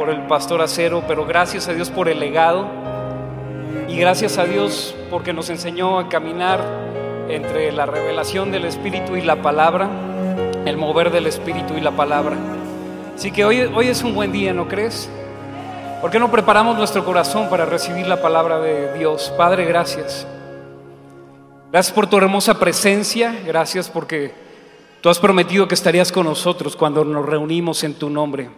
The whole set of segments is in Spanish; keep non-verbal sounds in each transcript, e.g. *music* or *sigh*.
por el pastor Acero, pero gracias a Dios por el legado y gracias a Dios porque nos enseñó a caminar entre la revelación del Espíritu y la palabra, el mover del Espíritu y la palabra. Así que hoy, hoy es un buen día, ¿no crees? ¿Por qué no preparamos nuestro corazón para recibir la palabra de Dios? Padre, gracias. Gracias por tu hermosa presencia, gracias porque tú has prometido que estarías con nosotros cuando nos reunimos en tu nombre.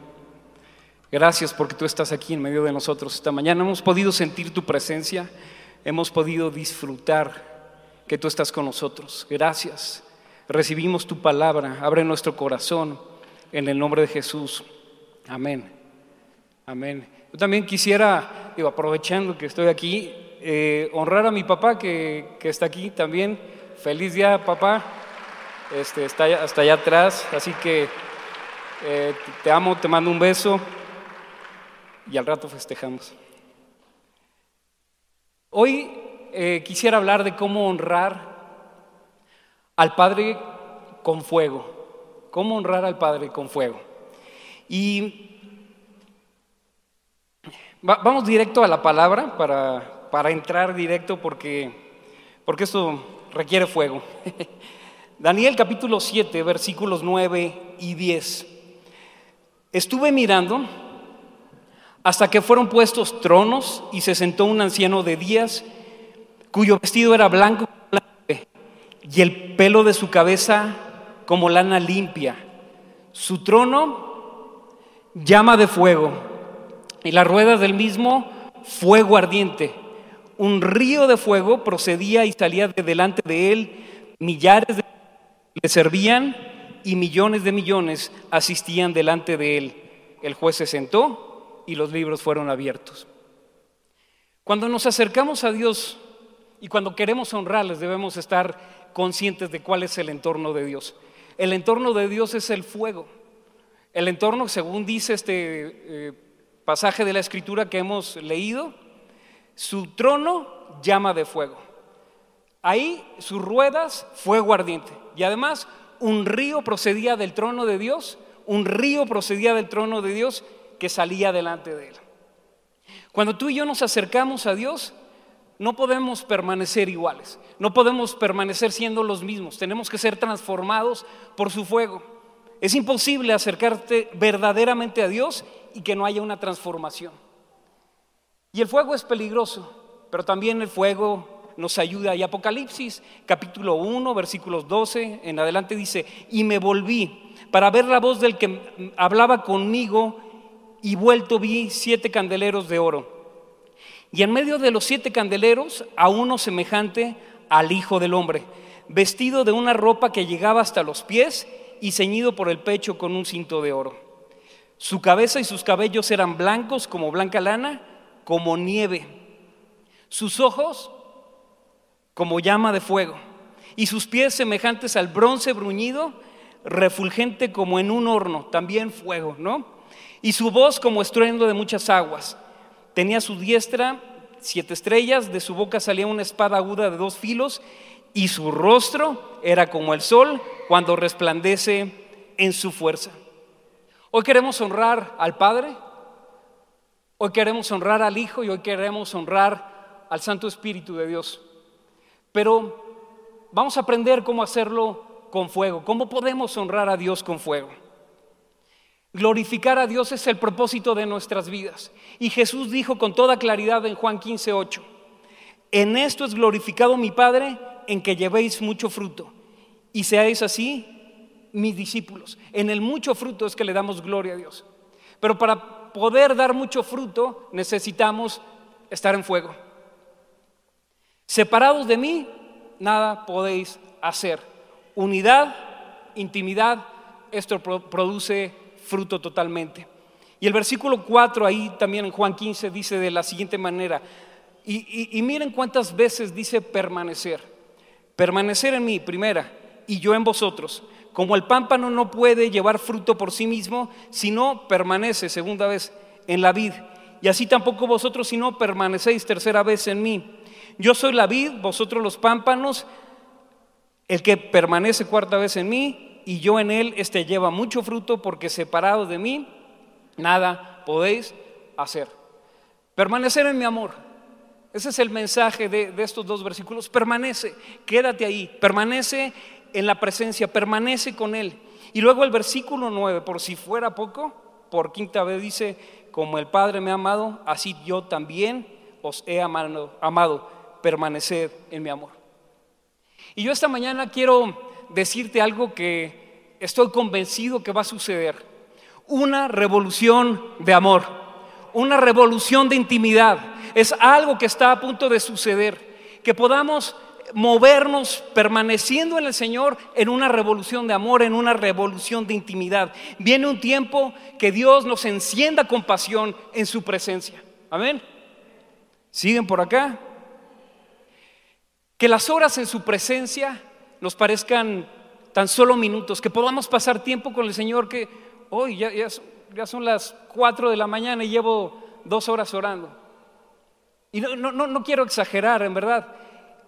Gracias porque tú estás aquí en medio de nosotros esta mañana. Hemos podido sentir tu presencia, hemos podido disfrutar que tú estás con nosotros. Gracias. Recibimos tu palabra, abre nuestro corazón en el nombre de Jesús. Amén. Amén. Yo también quisiera, aprovechando que estoy aquí, eh, honrar a mi papá que, está aquí también. Feliz día, papá. Este, está hasta allá atrás, así que eh, te amo, te mando un beso y al rato festejamos. Hoy eh, quisiera hablar de cómo honrar al Padre con fuego, cómo honrar al Padre con fuego. Y vamos directo a la palabra para, para entrar directo porque, porque esto requiere fuego. *laughs* Daniel capítulo 7, versículos 9 y 10. Estuve mirando hasta que fueron puestos tronos y se sentó un anciano de días cuyo vestido era blanco y el pelo de su cabeza como lana limpia. Su trono llama de fuego y las ruedas del mismo fuego ardiente. Un río de fuego procedía y salía de delante de él, millares de le servían y millones de millones asistían delante de él. El juez se sentó y los libros fueron abiertos. Cuando nos acercamos a Dios y cuando queremos honrarles debemos estar conscientes de cuál es el entorno de Dios. El entorno de Dios es el fuego. El entorno, según dice este eh, pasaje de la escritura que hemos leído, su trono llama de fuego. Ahí sus ruedas, fuego ardiente. Y además, un río procedía del trono de Dios, un río procedía del trono de Dios que salía delante de él. Cuando tú y yo nos acercamos a Dios, no podemos permanecer iguales, no podemos permanecer siendo los mismos, tenemos que ser transformados por su fuego. Es imposible acercarte verdaderamente a Dios y que no haya una transformación. Y el fuego es peligroso, pero también el fuego nos ayuda. Y Apocalipsis capítulo 1, versículos 12 en adelante dice, y me volví para ver la voz del que hablaba conmigo y vuelto vi siete candeleros de oro. Y en medio de los siete candeleros a uno semejante al Hijo del Hombre, vestido de una ropa que llegaba hasta los pies y ceñido por el pecho con un cinto de oro. Su cabeza y sus cabellos eran blancos como blanca lana, como nieve. Sus ojos como llama de fuego. Y sus pies semejantes al bronce bruñido, refulgente como en un horno, también fuego, ¿no? Y su voz como estruendo de muchas aguas. Tenía su diestra siete estrellas, de su boca salía una espada aguda de dos filos y su rostro era como el sol cuando resplandece en su fuerza. Hoy queremos honrar al Padre, hoy queremos honrar al Hijo y hoy queremos honrar al Santo Espíritu de Dios. Pero vamos a aprender cómo hacerlo con fuego, cómo podemos honrar a Dios con fuego. Glorificar a Dios es el propósito de nuestras vidas. Y Jesús dijo con toda claridad en Juan 15, 8, en esto es glorificado mi Padre, en que llevéis mucho fruto. Y seáis así mis discípulos. En el mucho fruto es que le damos gloria a Dios. Pero para poder dar mucho fruto necesitamos estar en fuego. Separados de mí, nada podéis hacer. Unidad, intimidad, esto produce fruto totalmente. Y el versículo 4 ahí también en Juan 15 dice de la siguiente manera, y, miren cuántas veces dice permanecer. Permanecer en mí, primera, y yo en vosotros. Como el pámpano no puede llevar fruto por sí mismo, sino permanece, segunda vez, en la vid. Y así tampoco vosotros, si no permanecéis tercera vez en mí. Yo soy la vid, vosotros los pámpanos, el que permanece cuarta vez en mí y yo en él, este lleva mucho fruto porque separado de mí, nada podéis hacer. Permanecer en mi amor. Ese es el mensaje de, de estos dos versículos. Permanece, quédate ahí, permanece en la presencia, permanece con Él. Y luego el versículo 9, por si fuera poco, por quinta vez dice, como el Padre me ha amado, así yo también os he amado, amado permaneced en mi amor. Y yo esta mañana quiero decirte algo que estoy convencido que va a suceder. Una revolución de amor, una revolución de intimidad. Es algo que está a punto de suceder. Que podamos movernos permaneciendo en el Señor en una revolución de amor, en una revolución de intimidad. Viene un tiempo que Dios nos encienda con pasión en su presencia. Amén. ¿Siguen por acá? Que las horas en su presencia nos parezcan tan solo minutos, que podamos pasar tiempo con el Señor que hoy ya, son las cuatro de la mañana y llevo dos horas orando. Y no, no, no quiero exagerar, en verdad,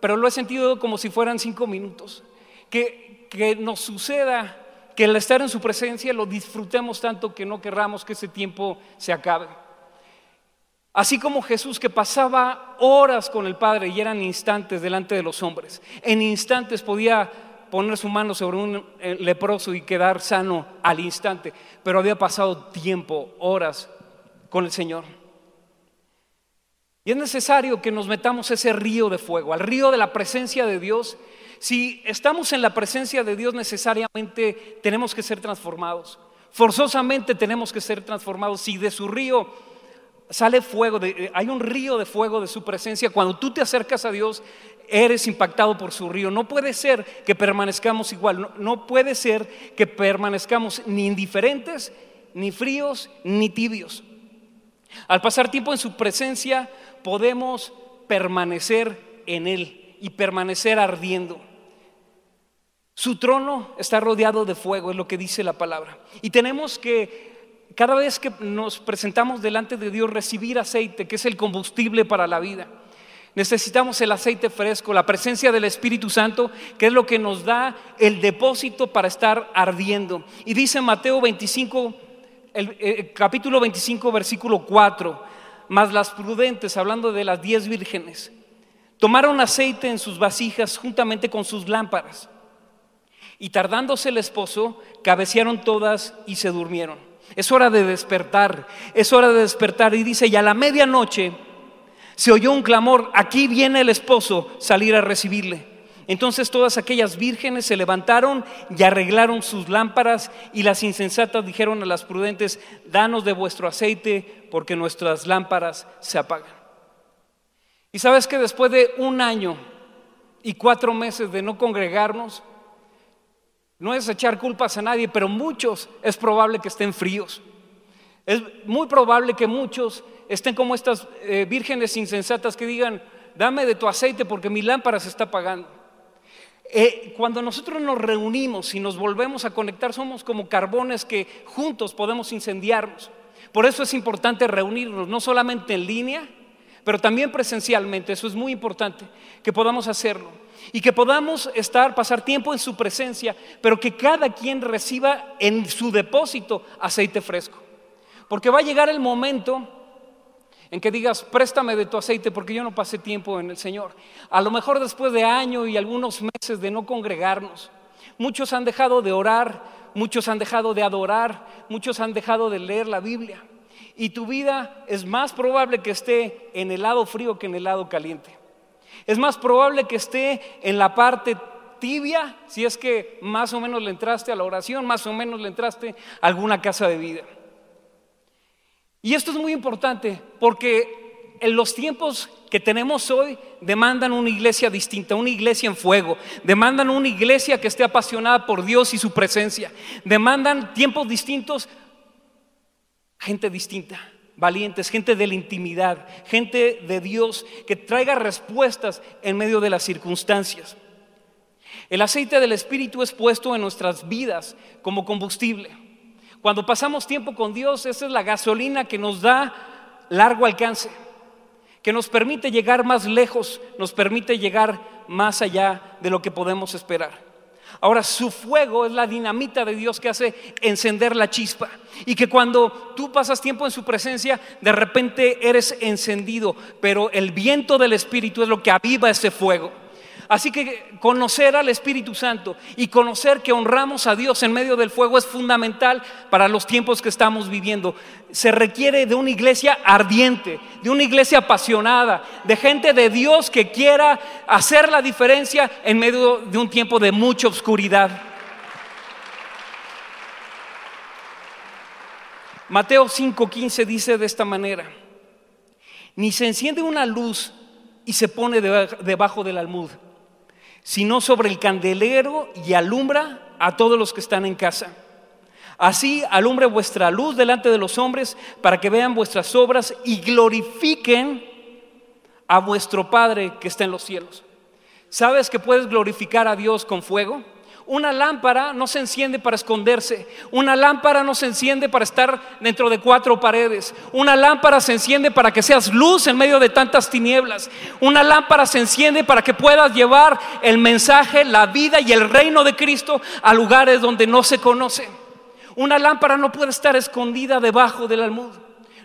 pero lo he sentido como si fueran cinco minutos. Que, que nos suceda que al estar en su presencia lo disfrutemos tanto que no querramos que ese tiempo se acabe. Así como Jesús que pasaba horas con el Padre y eran instantes delante de los hombres. En instantes podía poner su mano sobre un eh, leproso y quedar sano al instante, pero había pasado tiempo, horas con el Señor. Y es necesario que nos metamos ese río de fuego, al río de la presencia de Dios. Si estamos en la presencia de Dios, necesariamente tenemos que ser transformados. Forzosamente tenemos que ser transformados. Si de su río sale fuego, eh, hay un río de fuego de su presencia. Cuando tú te acercas a Dios, eres impactado por su río. No puede ser que permanezcamos igual, no, puede ser que permanezcamos ni indiferentes, ni fríos, ni tibios. Al pasar tiempo en su presencia, podemos permanecer en Él y permanecer ardiendo. Su trono está rodeado de fuego, es lo que dice la palabra. Y tenemos que cada vez que nos presentamos delante de Dios, recibir aceite, que es el combustible para la vida. Necesitamos el aceite fresco, la presencia del Espíritu Santo, que es lo que nos da el depósito para estar ardiendo. Y dice Mateo 25, el, eh, capítulo 25, versículo 4, más las prudentes, hablando de las diez vírgenes, tomaron aceite en sus vasijas juntamente con sus lámparas. Y tardándose el esposo, cabecearon todas y se durmieron. Es hora de despertar, es hora de despertar. Y dice, y a la medianoche se oyó un clamor, aquí viene el esposo, salir a recibirle. Entonces todas aquellas vírgenes se levantaron y arreglaron sus lámparas y las insensatas dijeron a las prudentes, danos de vuestro aceite porque nuestras lámparas se apagan. Y sabes que después de un año y cuatro meses de no congregarnos, no es echar culpas a nadie, pero muchos es probable que estén fríos. Es muy probable que muchos estén como estas eh, vírgenes insensatas que digan, dame de tu aceite porque mi lámpara se está apagando. Eh, cuando nosotros nos reunimos y nos volvemos a conectar, somos como carbones que juntos podemos incendiarnos. Por eso es importante reunirnos, no solamente en línea, pero también presencialmente. Eso es muy importante, que podamos hacerlo y que podamos estar, pasar tiempo en su presencia, pero que cada quien reciba en su depósito aceite fresco. Porque va a llegar el momento en que digas, préstame de tu aceite porque yo no pasé tiempo en el Señor. A lo mejor después de año y algunos meses de no congregarnos, muchos han dejado de orar, muchos han dejado de adorar, muchos han dejado de leer la Biblia. Y tu vida es más probable que esté en el lado frío que en el lado caliente. Es más probable que esté en la parte tibia, si es que más o menos le entraste a la oración, más o menos le entraste a alguna casa de vida. Y esto es muy importante porque en los tiempos que tenemos hoy demandan una iglesia distinta, una iglesia en fuego, demandan una iglesia que esté apasionada por Dios y su presencia, demandan tiempos distintos, gente distinta valientes, gente de la intimidad, gente de Dios que traiga respuestas en medio de las circunstancias. El aceite del Espíritu es puesto en nuestras vidas como combustible. Cuando pasamos tiempo con Dios, esa es la gasolina que nos da largo alcance, que nos permite llegar más lejos, nos permite llegar más allá de lo que podemos esperar. Ahora, su fuego es la dinamita de Dios que hace encender la chispa. Y que cuando tú pasas tiempo en su presencia, de repente eres encendido. Pero el viento del Espíritu es lo que aviva ese fuego. Así que conocer al Espíritu Santo y conocer que honramos a Dios en medio del fuego es fundamental para los tiempos que estamos viviendo. Se requiere de una iglesia ardiente, de una iglesia apasionada, de gente de Dios que quiera hacer la diferencia en medio de un tiempo de mucha oscuridad. Mateo 5:15 dice de esta manera, ni se enciende una luz y se pone debajo del almud sino sobre el candelero y alumbra a todos los que están en casa. Así alumbre vuestra luz delante de los hombres para que vean vuestras obras y glorifiquen a vuestro Padre que está en los cielos. ¿Sabes que puedes glorificar a Dios con fuego? Una lámpara no se enciende para esconderse. Una lámpara no se enciende para estar dentro de cuatro paredes. Una lámpara se enciende para que seas luz en medio de tantas tinieblas. Una lámpara se enciende para que puedas llevar el mensaje, la vida y el reino de Cristo a lugares donde no se conoce. Una lámpara no puede estar escondida debajo del almud.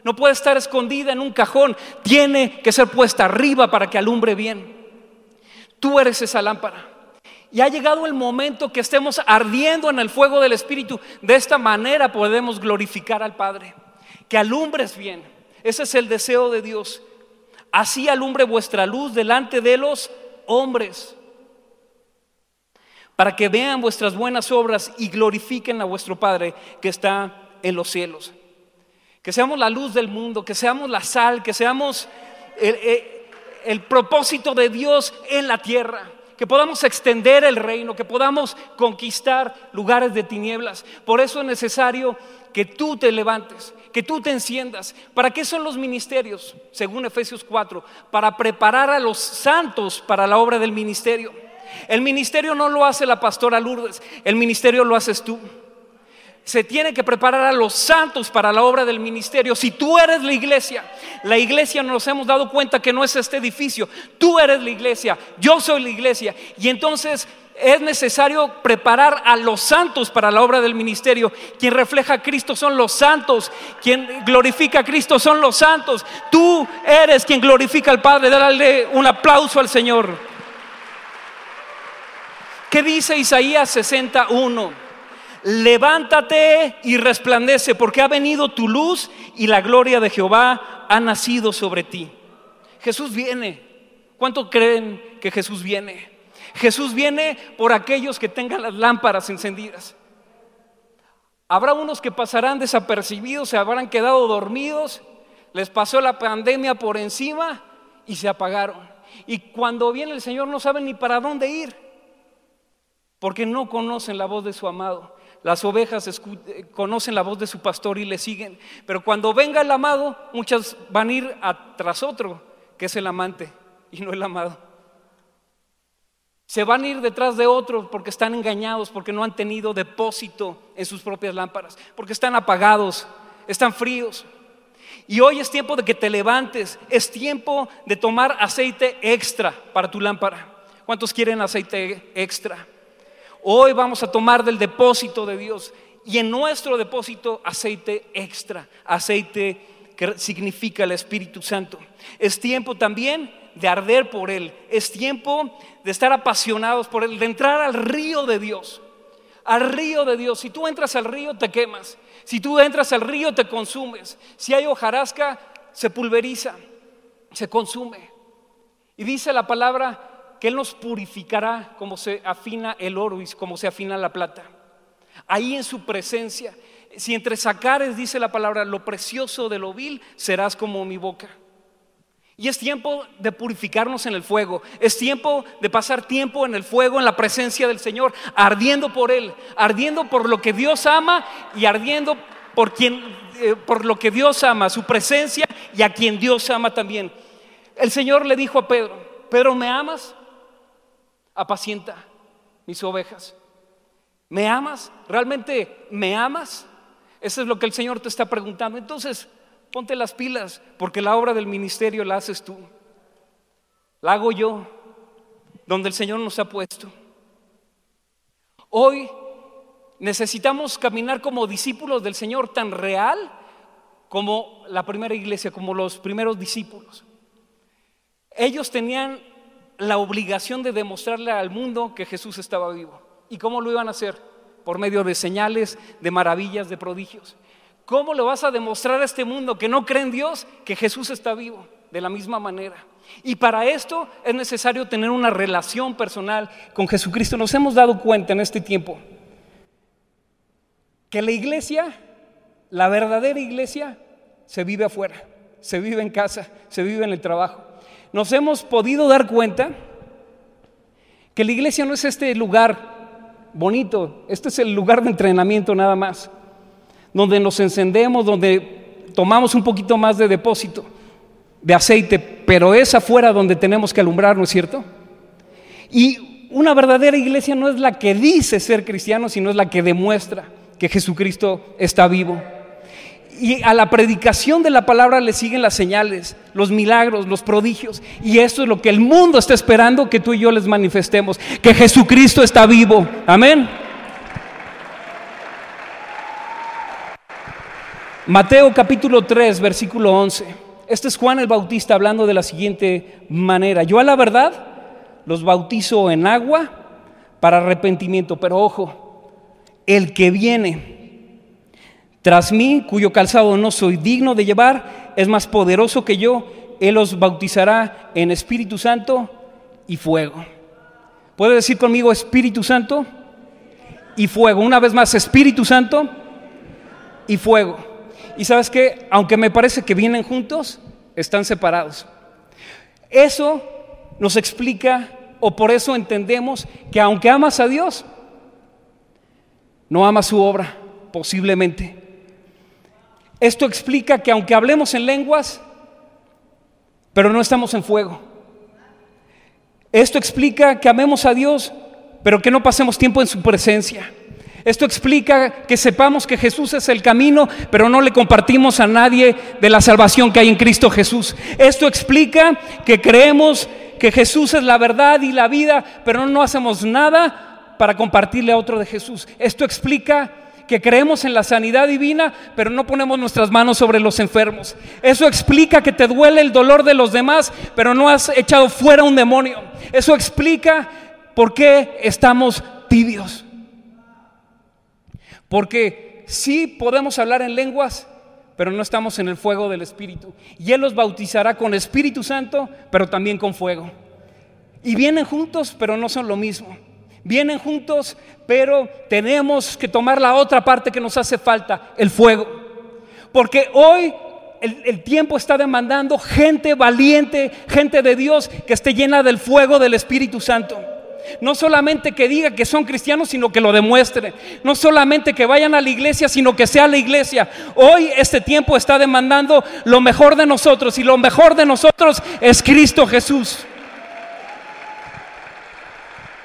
No puede estar escondida en un cajón. Tiene que ser puesta arriba para que alumbre bien. Tú eres esa lámpara. Y ha llegado el momento que estemos ardiendo en el fuego del Espíritu. De esta manera podemos glorificar al Padre. Que alumbres bien. Ese es el deseo de Dios. Así alumbre vuestra luz delante de los hombres. Para que vean vuestras buenas obras y glorifiquen a vuestro Padre que está en los cielos. Que seamos la luz del mundo, que seamos la sal, que seamos el, el propósito de Dios en la tierra que podamos extender el reino, que podamos conquistar lugares de tinieblas. Por eso es necesario que tú te levantes, que tú te enciendas. ¿Para qué son los ministerios? Según Efesios 4, para preparar a los santos para la obra del ministerio. El ministerio no lo hace la pastora Lourdes, el ministerio lo haces tú se tiene que preparar a los santos para la obra del ministerio. Si tú eres la iglesia, la iglesia nos hemos dado cuenta que no es este edificio, tú eres la iglesia, yo soy la iglesia. Y entonces es necesario preparar a los santos para la obra del ministerio. Quien refleja a Cristo son los santos, quien glorifica a Cristo son los santos. Tú eres quien glorifica al Padre. Dale un aplauso al Señor. ¿Qué dice Isaías 61? Levántate y resplandece, porque ha venido tu luz y la gloria de Jehová ha nacido sobre ti. Jesús viene. ¿Cuánto creen que Jesús viene? Jesús viene por aquellos que tengan las lámparas encendidas. Habrá unos que pasarán desapercibidos, se habrán quedado dormidos, les pasó la pandemia por encima y se apagaron. Y cuando viene el Señor no saben ni para dónde ir, porque no conocen la voz de su amado. Las ovejas eh, conocen la voz de su pastor y le siguen. Pero cuando venga el amado, muchas van a ir tras otro, que es el amante y no el amado. Se van a ir detrás de otro porque están engañados, porque no han tenido depósito en sus propias lámparas, porque están apagados, están fríos. Y hoy es tiempo de que te levantes, es tiempo de tomar aceite extra para tu lámpara. ¿Cuántos quieren aceite extra? Hoy vamos a tomar del depósito de Dios y en nuestro depósito aceite extra, aceite que significa el Espíritu Santo. Es tiempo también de arder por Él, es tiempo de estar apasionados por Él, de entrar al río de Dios, al río de Dios. Si tú entras al río te quemas, si tú entras al río te consumes, si hay hojarasca se pulveriza, se consume. Y dice la palabra que Él nos purificará como se afina el oro y como se afina la plata. Ahí en su presencia, si entre sacares, dice la palabra, lo precioso de lo vil, serás como mi boca. Y es tiempo de purificarnos en el fuego. Es tiempo de pasar tiempo en el fuego, en la presencia del Señor, ardiendo por Él, ardiendo por lo que Dios ama y ardiendo por, quien, eh, por lo que Dios ama, su presencia y a quien Dios ama también. El Señor le dijo a Pedro, Pedro, ¿me amas? Apacienta mis ovejas. ¿Me amas? ¿Realmente me amas? Eso es lo que el Señor te está preguntando. Entonces, ponte las pilas, porque la obra del ministerio la haces tú. La hago yo, donde el Señor nos ha puesto. Hoy necesitamos caminar como discípulos del Señor tan real como la primera iglesia, como los primeros discípulos. Ellos tenían la obligación de demostrarle al mundo que Jesús estaba vivo. ¿Y cómo lo iban a hacer? Por medio de señales, de maravillas, de prodigios. ¿Cómo lo vas a demostrar a este mundo que no cree en Dios que Jesús está vivo? De la misma manera. Y para esto es necesario tener una relación personal con Jesucristo. Nos hemos dado cuenta en este tiempo que la iglesia, la verdadera iglesia, se vive afuera, se vive en casa, se vive en el trabajo. Nos hemos podido dar cuenta que la iglesia no es este lugar bonito, este es el lugar de entrenamiento nada más, donde nos encendemos, donde tomamos un poquito más de depósito de aceite, pero es afuera donde tenemos que alumbrar, ¿no es cierto? Y una verdadera iglesia no es la que dice ser cristiano, sino es la que demuestra que Jesucristo está vivo. Y a la predicación de la palabra le siguen las señales, los milagros, los prodigios. Y esto es lo que el mundo está esperando que tú y yo les manifestemos, que Jesucristo está vivo. Amén. Mateo capítulo 3, versículo 11. Este es Juan el Bautista hablando de la siguiente manera. Yo a la verdad los bautizo en agua para arrepentimiento, pero ojo, el que viene tras mí, cuyo calzado no soy digno de llevar, es más poderoso que yo, Él los bautizará en Espíritu Santo y fuego. ¿Puede decir conmigo Espíritu Santo y fuego? Una vez más, Espíritu Santo y fuego. Y sabes que, aunque me parece que vienen juntos, están separados. Eso nos explica, o por eso entendemos que aunque amas a Dios, no amas su obra, posiblemente. Esto explica que aunque hablemos en lenguas, pero no estamos en fuego. Esto explica que amemos a Dios, pero que no pasemos tiempo en su presencia. Esto explica que sepamos que Jesús es el camino, pero no le compartimos a nadie de la salvación que hay en Cristo Jesús. Esto explica que creemos que Jesús es la verdad y la vida, pero no hacemos nada para compartirle a otro de Jesús. Esto explica que creemos en la sanidad divina, pero no ponemos nuestras manos sobre los enfermos. Eso explica que te duele el dolor de los demás, pero no has echado fuera un demonio. Eso explica por qué estamos tibios. Porque sí podemos hablar en lenguas, pero no estamos en el fuego del Espíritu. Y Él los bautizará con Espíritu Santo, pero también con fuego. Y vienen juntos, pero no son lo mismo. Vienen juntos, pero tenemos que tomar la otra parte que nos hace falta, el fuego. Porque hoy el, tiempo está demandando gente valiente, gente de Dios que esté llena del fuego del Espíritu Santo. No solamente que diga que son cristianos, sino que lo demuestren. No solamente que vayan a la iglesia, sino que sea la iglesia. Hoy este tiempo está demandando lo mejor de nosotros y lo mejor de nosotros es Cristo Jesús.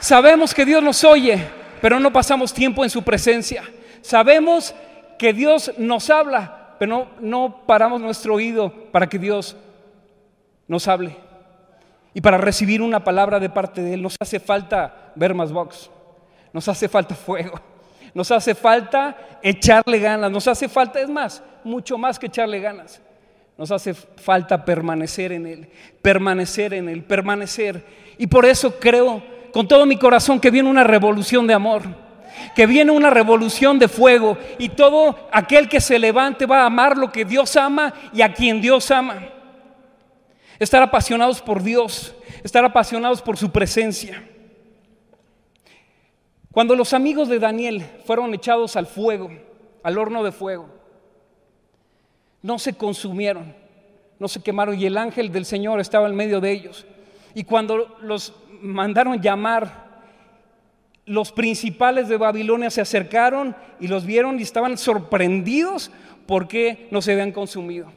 Sabemos que Dios nos oye, pero no pasamos tiempo en su presencia. Sabemos que Dios nos habla, pero no, paramos nuestro oído para que Dios nos hable. Y para recibir una palabra de parte de Él nos hace falta ver más box, nos hace falta fuego, nos hace falta echarle ganas, nos hace falta, es más, mucho más que echarle ganas. Nos hace falta permanecer en Él, permanecer en Él, permanecer. Y por eso creo con todo mi corazón que viene una revolución de amor, que viene una revolución de fuego y todo aquel que se levante va a amar lo que Dios ama y a quien Dios ama estar apasionados por Dios, estar apasionados por su presencia. Cuando los amigos de Daniel fueron echados al fuego, al horno de fuego, no se consumieron, no se quemaron y el ángel del Señor estaba en medio de ellos. Y cuando los mandaron llamar, los principales de Babilonia se acercaron y los vieron y estaban sorprendidos porque no se habían consumido.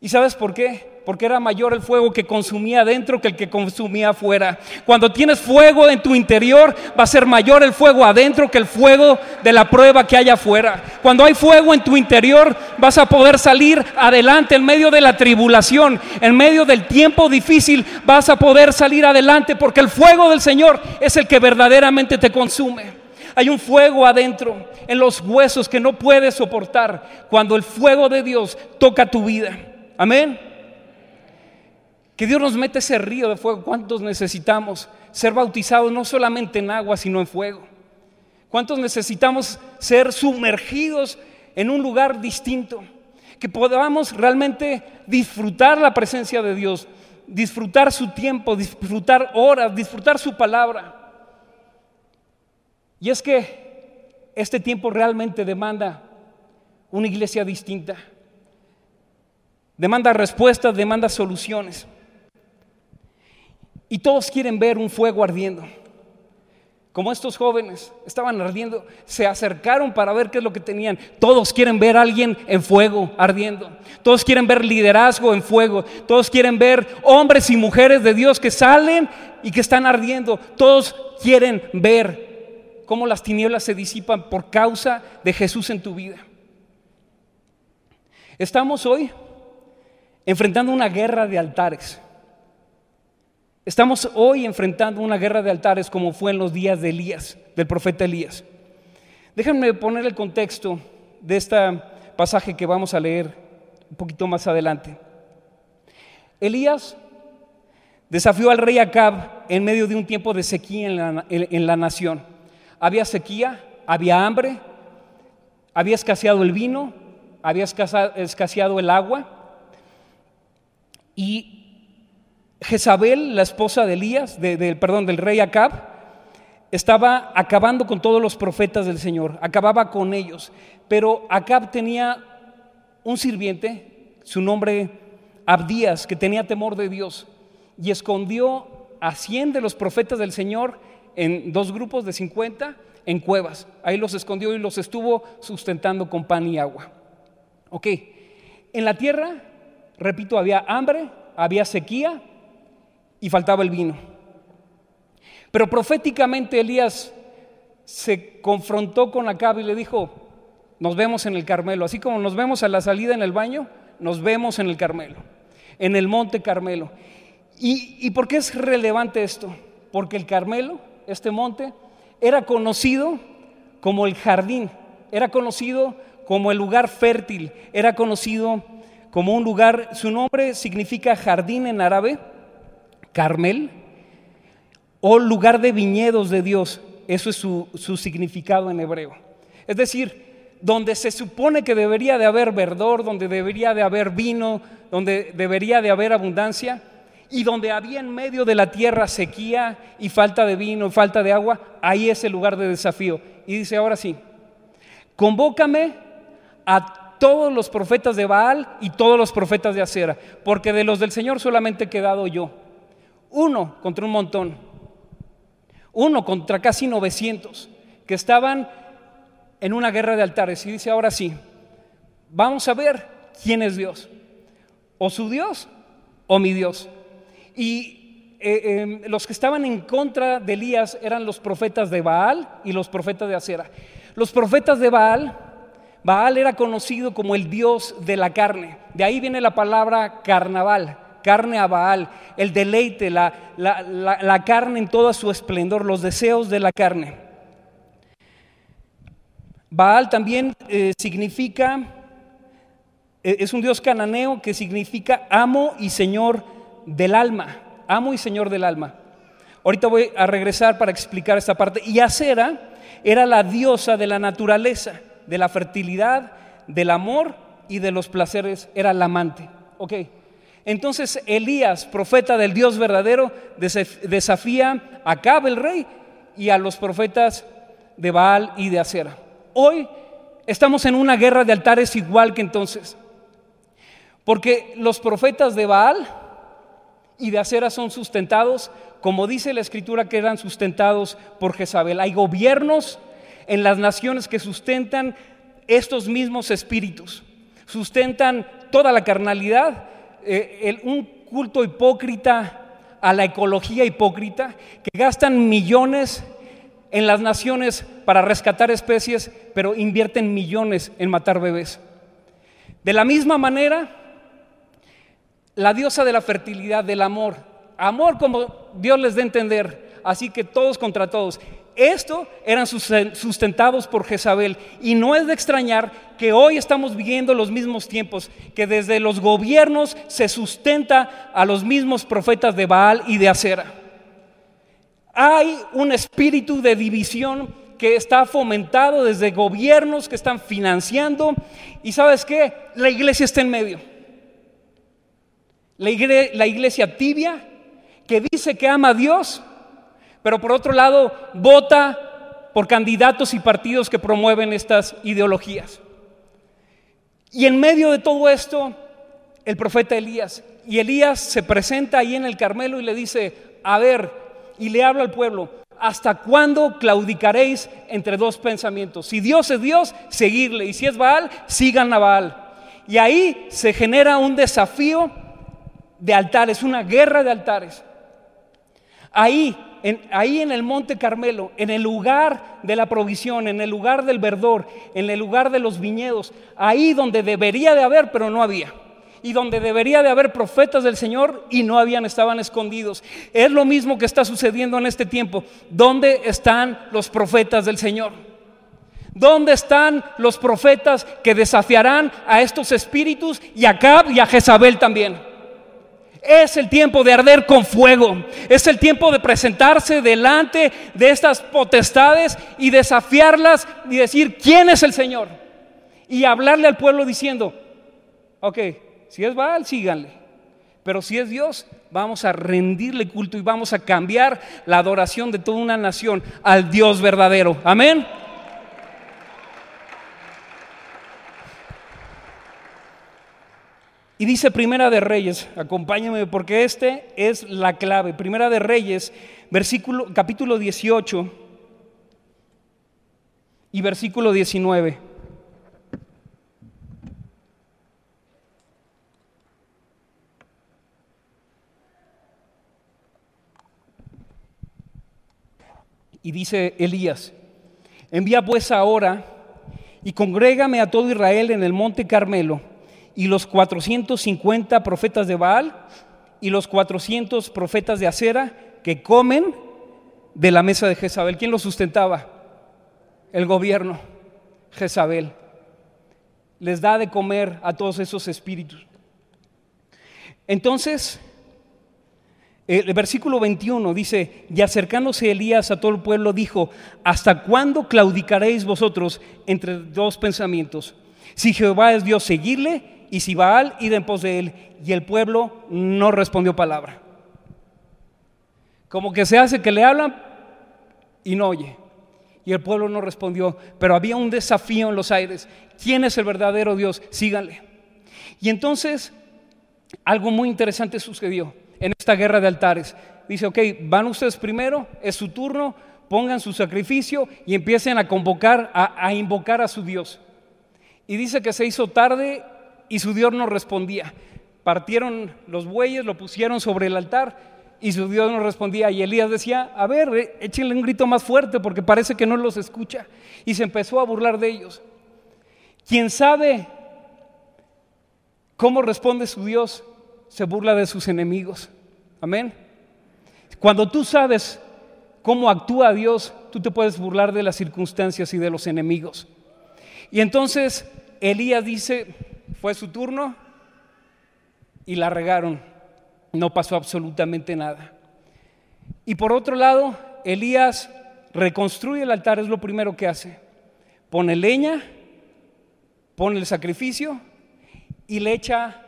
¿Y sabes por qué? porque era mayor el fuego que consumía adentro que el que consumía afuera. Cuando tienes fuego en tu interior, va a ser mayor el fuego adentro que el fuego de la prueba que hay afuera. Cuando hay fuego en tu interior, vas a poder salir adelante en medio de la tribulación, en medio del tiempo difícil, vas a poder salir adelante porque el fuego del Señor es el que verdaderamente te consume. Hay un fuego adentro, en los huesos que no puedes soportar cuando el fuego de Dios toca tu vida. Amén. Que Dios nos mete ese río de fuego. ¿Cuántos necesitamos ser bautizados no solamente en agua, sino en fuego? ¿Cuántos necesitamos ser sumergidos en un lugar distinto? Que podamos realmente disfrutar la presencia de Dios, disfrutar su tiempo, disfrutar horas, disfrutar su palabra. Y es que este tiempo realmente demanda una iglesia distinta. Demanda respuestas, demanda soluciones. Y todos quieren ver un fuego ardiendo. Como estos jóvenes estaban ardiendo, se acercaron para ver qué es lo que tenían. Todos quieren ver a alguien en fuego ardiendo. Todos quieren ver liderazgo en fuego. Todos quieren ver hombres y mujeres de Dios que salen y que están ardiendo. Todos quieren ver cómo las tinieblas se disipan por causa de Jesús en tu vida. Estamos hoy enfrentando una guerra de altares. Estamos hoy enfrentando una guerra de altares como fue en los días de Elías, del profeta Elías. Déjenme poner el contexto de este pasaje que vamos a leer un poquito más adelante. Elías desafió al rey Acab en medio de un tiempo de sequía en la, en la nación. Había sequía, había hambre, había escaseado el vino, había escaseado el agua y Jezabel, la esposa de Elías, perdón, del rey Acab, estaba acabando con todos los profetas del Señor, acababa con ellos. Pero Acab tenía un sirviente, su nombre Abdías, que tenía temor de Dios, y escondió a 100 de los profetas del Señor en dos grupos de 50 en cuevas. Ahí los escondió y los estuvo sustentando con pan y agua. Ok, en la tierra, repito, había hambre, había sequía, y faltaba el vino. Pero proféticamente Elías se confrontó con Acab y le dijo, nos vemos en el Carmelo, así como nos vemos a la salida en el baño, nos vemos en el Carmelo, en el monte Carmelo. ¿Y, y por qué es relevante esto? Porque el Carmelo, este monte, era conocido como el jardín, era conocido como el lugar fértil, era conocido como un lugar, su nombre significa jardín en árabe, Carmel, o lugar de viñedos de Dios. Eso es su, significado en hebreo. Es decir, donde se supone que debería de haber verdor, donde debería de haber vino, donde debería de haber abundancia, y donde había en medio de la tierra sequía y falta de vino, falta de agua, ahí es el lugar de desafío. Y dice, ahora sí, convócame a todos los profetas de Baal y todos los profetas de Acera, porque de los del Señor solamente he quedado yo. Uno contra un montón. Uno contra casi 900 que estaban en una guerra de altares. Y dice, ahora sí, vamos a ver quién es Dios. O su Dios o mi Dios. Y eh, em, los que estaban en contra de Elías eran los profetas de Baal y los profetas de Acera. Los profetas de Baal, Baal era conocido como el Dios de la carne. De ahí viene la palabra carnaval carne a Baal, el deleite, la, la, carne en todo su esplendor, los deseos de la carne. Baal también eh, significa, eh, es un dios cananeo que significa amo y señor del alma, amo y señor del alma. Ahorita voy a regresar para explicar esta parte. Y Acera era la diosa de la naturaleza, de la fertilidad, del amor y de los placeres, era la amante. Ok. Entonces Elías, profeta del Dios verdadero, desafía a Cab el rey y a los profetas de Baal y de Acera. Hoy estamos en una guerra de altares igual que entonces. Porque los profetas de Baal y de Acera son sustentados, como dice la escritura, que eran sustentados por Jezabel. Hay gobiernos en las naciones que sustentan estos mismos espíritus, sustentan toda la carnalidad eh, un culto hipócrita a la ecología hipócrita, que gastan millones en las naciones para rescatar especies, pero invierten millones en matar bebés. De la misma manera, la diosa de la fertilidad, del amor, amor como Dios les dé entender, así que todos contra todos. Esto eran sustentados por Jezabel. Y no es de extrañar que hoy estamos viviendo los mismos tiempos, que desde los gobiernos se sustenta a los mismos profetas de Baal y de Acera. Hay un espíritu de división que está fomentado desde gobiernos que están financiando. Y sabes qué? La iglesia está en medio. La iglesia tibia que dice que ama a Dios, pero por otro lado vota por candidatos y partidos que promueven estas ideologías. Y en medio de todo esto, el profeta Elías, y Elías se presenta ahí en el Carmelo y le dice, a ver, y le habla al pueblo, ¿hasta cuándo claudicaréis entre dos pensamientos? Si Dios es Dios, seguirle, y si es Baal, sigan a Baal. Y ahí se genera un desafío de altares, una guerra de altares. Ahí ahí en el Monte Carmelo, en el lugar de la provisión, en el lugar del verdor, en el lugar de los viñedos, ahí donde debería de haber, pero no había. Y donde debería de haber profetas del Señor y no habían, estaban escondidos. Es lo mismo que está sucediendo en este tiempo. ¿Dónde están los profetas del Señor? ¿Dónde están los profetas que desafiarán a estos espíritus y a Cab y a Jezabel también? Es el tiempo de arder con fuego. Es el tiempo de presentarse delante de estas potestades y desafiarlas y decir, ¿quién es el Señor? Y hablarle al pueblo diciendo, ok, si es Baal, síganle. Pero si es Dios, vamos a rendirle culto y vamos a cambiar la adoración de toda una nación al Dios verdadero. Amén. Y dice Primera de Reyes, acompáñame porque este es la clave. Primera de Reyes, versículo capítulo 18 y versículo 19. Y dice Elías, envía pues ahora y congrégame a todo Israel en el monte Carmelo y los 450 profetas de Baal y los 400 profetas de Acera que comen de la mesa de Jezabel. ¿Quién los sustentaba? El gobierno, Jezabel. Les da de comer a todos esos espíritus. Entonces, el versículo 21 dice, y acercándose Elías a todo el pueblo, dijo, ¿hasta cuándo claudicaréis vosotros entre dos pensamientos? Si Jehová es Dios, seguirle y si Baal, id en pos de él. Y el pueblo no respondió palabra. Como que se hace que le hablan y no oye. Y el pueblo no respondió, pero había un desafío en los aires. ¿Quién es el verdadero Dios? Síganle. Y entonces algo muy interesante sucedió en esta guerra de altares. Dice, ok, van ustedes primero, es su turno, pongan su sacrificio y empiecen a convocar, a, a invocar a su Dios. Y dice que se hizo tarde y su Dios no respondía. Partieron los bueyes, lo pusieron sobre el altar y su Dios no respondía. Y Elías decía, a ver, eh, échenle un grito más fuerte porque parece que no los escucha. Y se empezó a burlar de ellos. Quien sabe cómo responde su Dios, se burla de sus enemigos. Amén. Cuando tú sabes cómo actúa Dios, tú te puedes burlar de las circunstancias y de los enemigos. Y entonces Elías dice, fue su turno y la regaron. No pasó absolutamente nada. Y por otro lado, Elías reconstruye el altar, es lo primero que hace. Pone leña, pone el sacrificio y le echa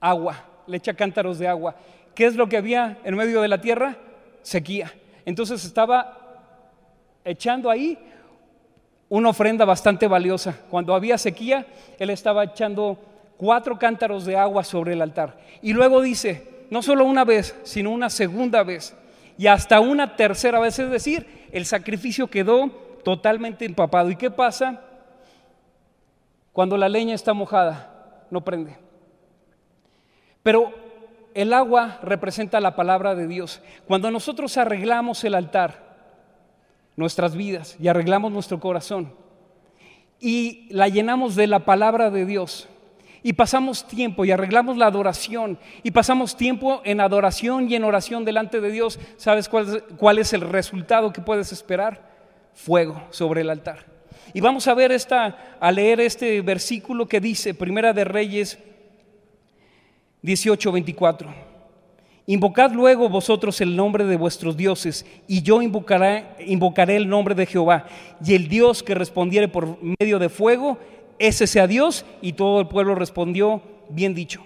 agua, le echa cántaros de agua. ¿Qué es lo que había en medio de la tierra? Sequía. Entonces estaba echando ahí una ofrenda bastante valiosa. Cuando había sequía, él estaba echando cuatro cántaros de agua sobre el altar. Y luego dice, no solo una vez, sino una segunda vez y hasta una tercera vez. Es decir, el sacrificio quedó totalmente empapado. ¿Y qué pasa cuando la leña está mojada? No prende. Pero el agua representa la palabra de Dios. Cuando nosotros arreglamos el altar, nuestras vidas y arreglamos nuestro corazón y la llenamos de la palabra de Dios Y pasamos tiempo y arreglamos la adoración y pasamos tiempo en adoración y en oración delante de Dios. ¿Sabes cuál es, cuál es el resultado que puedes esperar? Fuego sobre el altar. Y vamos a ver esta, a leer este versículo que dice, Primera de Reyes 18, 24. Invocad luego vosotros el nombre de vuestros dioses, y yo invocaré, el nombre de Jehová. Y el Dios que respondiere por medio de fuego, ese sea Dios. Y todo el pueblo respondió, bien dicho.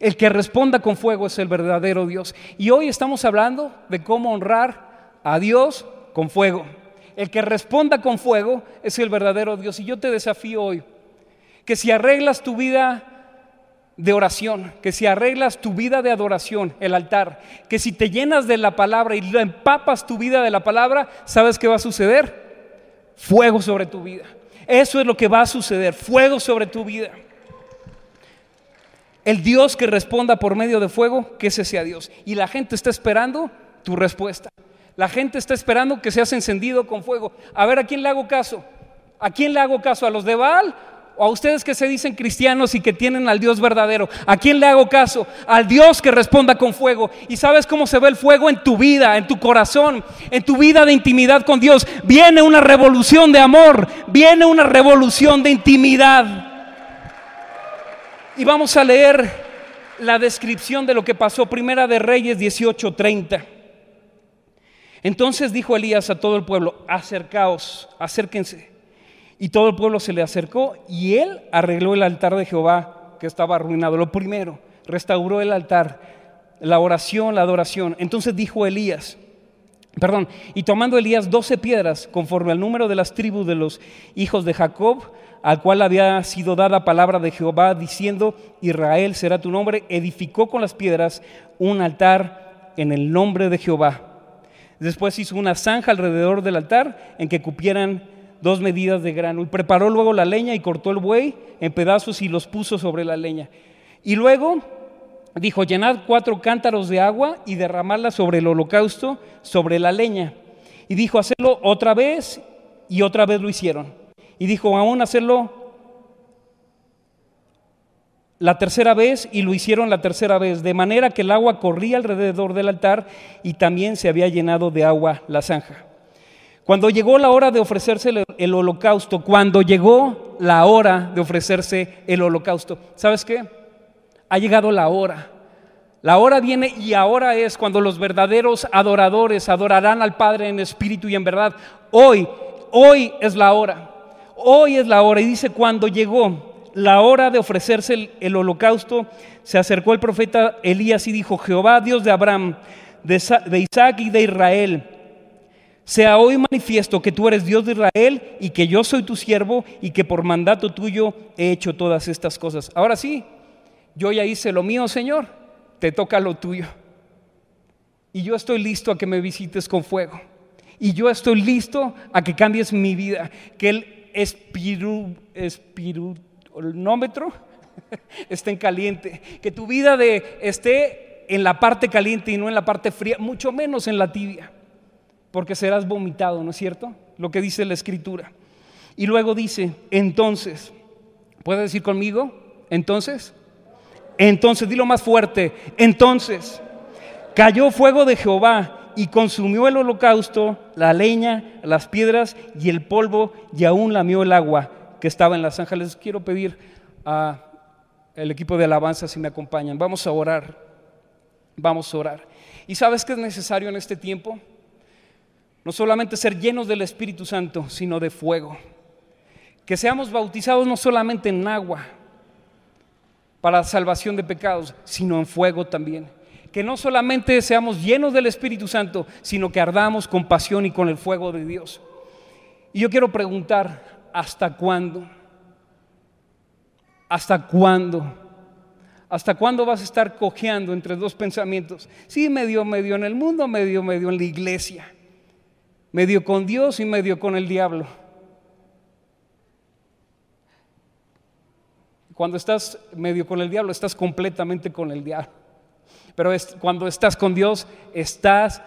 El que responda con fuego es el verdadero Dios. Y hoy estamos hablando de cómo honrar a Dios con fuego. El que responda con fuego es el verdadero Dios. Y yo te desafío hoy que si arreglas tu vida de oración, que si arreglas tu vida de adoración, el altar, que si te llenas de la palabra y empapas tu vida de la palabra, ¿sabes qué va a suceder? Fuego sobre tu vida. Eso es lo que va a suceder, fuego sobre tu vida. El Dios que responda por medio de fuego, que ese sea Dios. Y la gente está esperando tu respuesta. La gente está esperando que seas encendido con fuego. A ver, ¿a quién le hago caso? ¿A quién le hago caso? ¿A los de Baal a ustedes que se dicen cristianos y que tienen al Dios verdadero, ¿a quién le hago caso? Al Dios que responda con fuego. ¿Y sabes cómo se ve el fuego en tu vida, en tu corazón, en tu vida de intimidad con Dios? Viene una revolución de amor, viene una revolución de intimidad. Y vamos a leer la descripción de lo que pasó Primera de Reyes 18:30. Entonces dijo Elías a todo el pueblo, acercaos, acérquense. Y todo el pueblo se le acercó y él arregló el altar de Jehová que estaba arruinado. Lo primero, restauró el altar, la oración, la adoración. Entonces dijo Elías, perdón, y tomando Elías doce piedras conforme al número de las tribus de los hijos de Jacob, al cual había sido dada palabra de Jehová diciendo, Israel será tu nombre, edificó con las piedras un altar en el nombre de Jehová. Después hizo una zanja alrededor del altar en que cupieran dos medidas de grano. Y preparó luego la leña y cortó el buey en pedazos y los puso sobre la leña. Y luego dijo, llenad cuatro cántaros de agua y derramadla sobre el holocausto, sobre la leña. Y dijo, hacerlo otra vez y otra vez lo hicieron. Y dijo, aún hacerlo la tercera vez y lo hicieron la tercera vez, de manera que el agua corría alrededor del altar y también se había llenado de agua la zanja. Cuando llegó la hora de ofrecerse el, holocausto, cuando llegó la hora de ofrecerse el holocausto, ¿sabes qué? Ha llegado la hora. La hora viene y ahora es cuando los verdaderos adoradores adorarán al Padre en espíritu y en verdad. Hoy, hoy es la hora. Hoy es la hora. Y dice, cuando llegó la hora de ofrecerse el, holocausto, se acercó el profeta Elías y dijo, Jehová, Dios de Abraham, de Isaac y de Israel, sea hoy manifiesto que tú eres Dios de Israel y que yo soy tu siervo y que por mandato tuyo he hecho todas estas cosas. Ahora sí, yo ya hice lo mío, Señor, te toca lo tuyo. Y yo estoy listo a que me visites con fuego. Y yo estoy listo a que cambies mi vida. Que el espiru, *laughs* esté en caliente. Que tu vida de, esté en la parte caliente y no en la parte fría, mucho menos en la tibia porque serás vomitado, ¿no es cierto? Lo que dice la escritura. Y luego dice, entonces, ¿puede decir conmigo? Entonces, entonces, dilo más fuerte, entonces, cayó fuego de Jehová y consumió el holocausto, la leña, las piedras y el polvo y aún lamió el agua que estaba en las ángeles. Quiero pedir a el equipo de alabanza si me acompañan. Vamos a orar. Vamos a orar. ¿Y sabes qué es necesario en este tiempo? No solamente ser llenos del Espíritu Santo, sino de fuego. Que seamos bautizados no solamente en agua para salvación de pecados, sino en fuego también. Que no solamente seamos llenos del Espíritu Santo, sino que ardamos con pasión y con el fuego de Dios. Y yo quiero preguntar, ¿hasta cuándo? ¿Hasta cuándo? ¿Hasta cuándo vas a estar cojeando entre dos pensamientos? Sí, medio, medio en el mundo, medio, medio en la iglesia medio con Dios y medio con el diablo. Cuando estás medio con el diablo, estás completamente con el diablo. Pero cuando estás con Dios, estás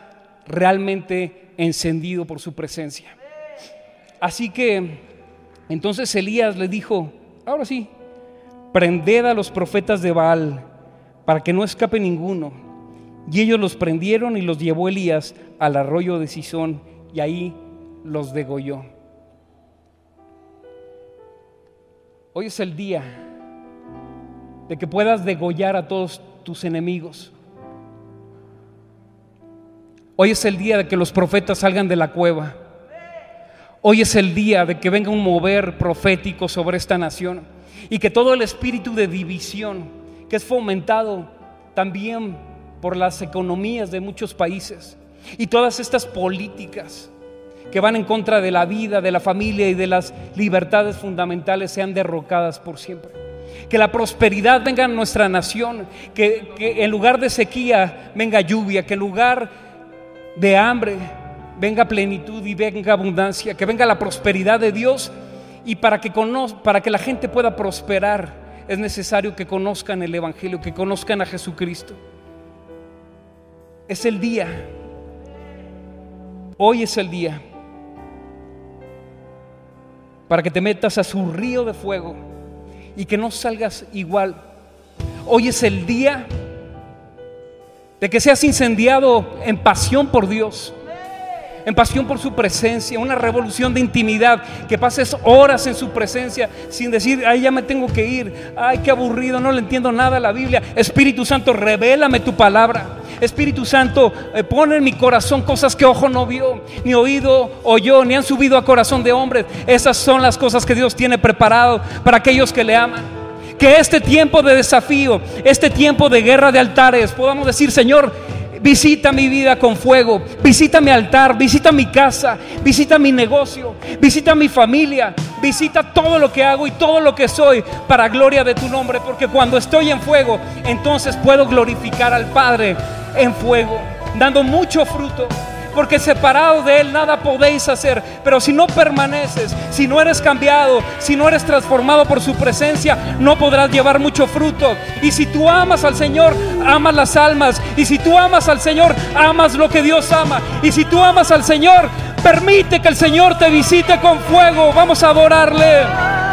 realmente encendido por su presencia. Así que entonces Elías le dijo, ahora sí, prended a los profetas de Baal para que no escape ninguno. Y ellos los prendieron y los llevó Elías al arroyo de Sison y ahí los degolló. Hoy es el día de que puedas degollar a todos tus enemigos. Hoy es el día de que los profetas salgan de la cueva. Hoy es el día de que venga un mover profético sobre esta nación y que todo el espíritu de división que es fomentado también por las economías de muchos países y todas estas políticas que van en contra de la vida, de la familia y de las libertades fundamentales sean derrocadas por siempre. Que la prosperidad venga a nuestra nación, que, en lugar de sequía venga lluvia, que en lugar de hambre venga plenitud y venga abundancia, que venga la prosperidad de Dios y para que, para que la gente pueda prosperar es necesario que conozcan el Evangelio, que conozcan a Jesucristo. Es el día, hoy es el día para que te metas a su río de fuego y que no salgas igual. Hoy es el día de que seas incendiado en pasión por Dios, en pasión por su presencia, una revolución de intimidad, que pases horas en su presencia sin decir, ay, ya me tengo que ir, ay, qué aburrido, no le entiendo nada a la Biblia. Espíritu Santo, revélame tu palabra. Espíritu Santo, eh, pone en mi corazón cosas que ojo no vio, ni oído oyó, ni han subido a corazón de hombres. Esas son las cosas que Dios tiene preparado para aquellos que le aman. Que este tiempo de desafío, este tiempo de guerra de altares, podamos decir, Señor, visita mi vida con fuego, visita mi altar, visita mi casa, visita mi negocio, visita mi familia, visita todo lo que hago y todo lo que soy para gloria de tu nombre, porque cuando estoy en fuego, entonces puedo glorificar al Padre en fuego, dando mucho fruto. Porque separado de Él nada podéis hacer. Pero si no permaneces, si no eres cambiado, si no eres transformado por su presencia, no podrás llevar mucho fruto. Y si tú amas al Señor, amas las almas. Y si tú amas al Señor, amas lo que Dios ama. Y si tú amas al Señor, permite que el Señor te visite con fuego. Vamos a adorarle.